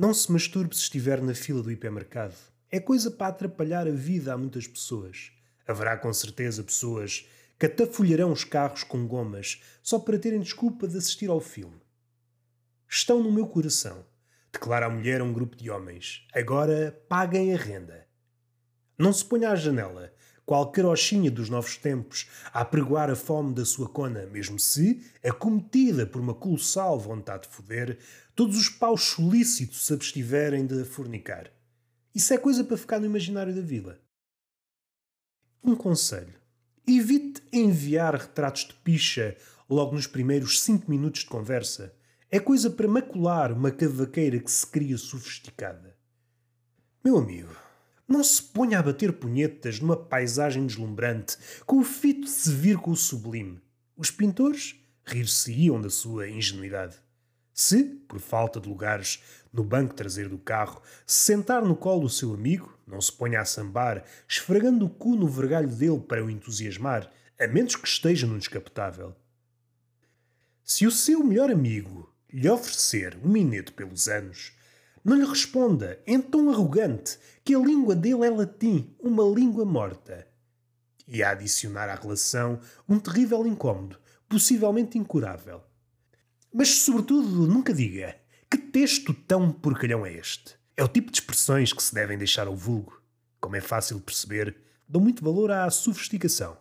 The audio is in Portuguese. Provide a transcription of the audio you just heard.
Não se masturbe se estiver na fila do hipermercado. É coisa para atrapalhar a vida a muitas pessoas. Haverá com certeza pessoas que atafolharão os carros com gomas só para terem desculpa de assistir ao filme. Estão no meu coração, declara a mulher a um grupo de homens. Agora paguem a renda. Não se ponha à janela, qual carochinha dos novos tempos, a apregoar a fome da sua cona, mesmo se, acometida por uma colossal vontade de foder, todos os paus solícitos se abstiverem de fornicar. Isso é coisa para ficar no imaginário da vila. Um conselho. Evite enviar retratos de picha logo nos primeiros cinco minutos de conversa. É coisa para macular uma cavaqueira que se cria sofisticada. Meu amigo, não se ponha a bater punhetas numa paisagem deslumbrante, com o fito de se vir com o sublime. Os pintores rir-se-iam da sua ingenuidade. Se, por falta de lugares no banco traseiro do carro, se sentar no colo do seu amigo, não se ponha a sambar, esfregando o cu no vergalho dele para o entusiasmar, a menos que esteja no descapotável. Se o seu melhor amigo lhe oferecer um minuto pelos anos, não lhe responda em tom arrogante que a língua dele é latim, uma língua morta. E a adicionar à relação um terrível incômodo, possivelmente incurável. Mas, sobretudo, nunca diga que texto tão porcalhão é este. É o tipo de expressões que se devem deixar ao vulgo. Como é fácil perceber, dão muito valor à sofisticação.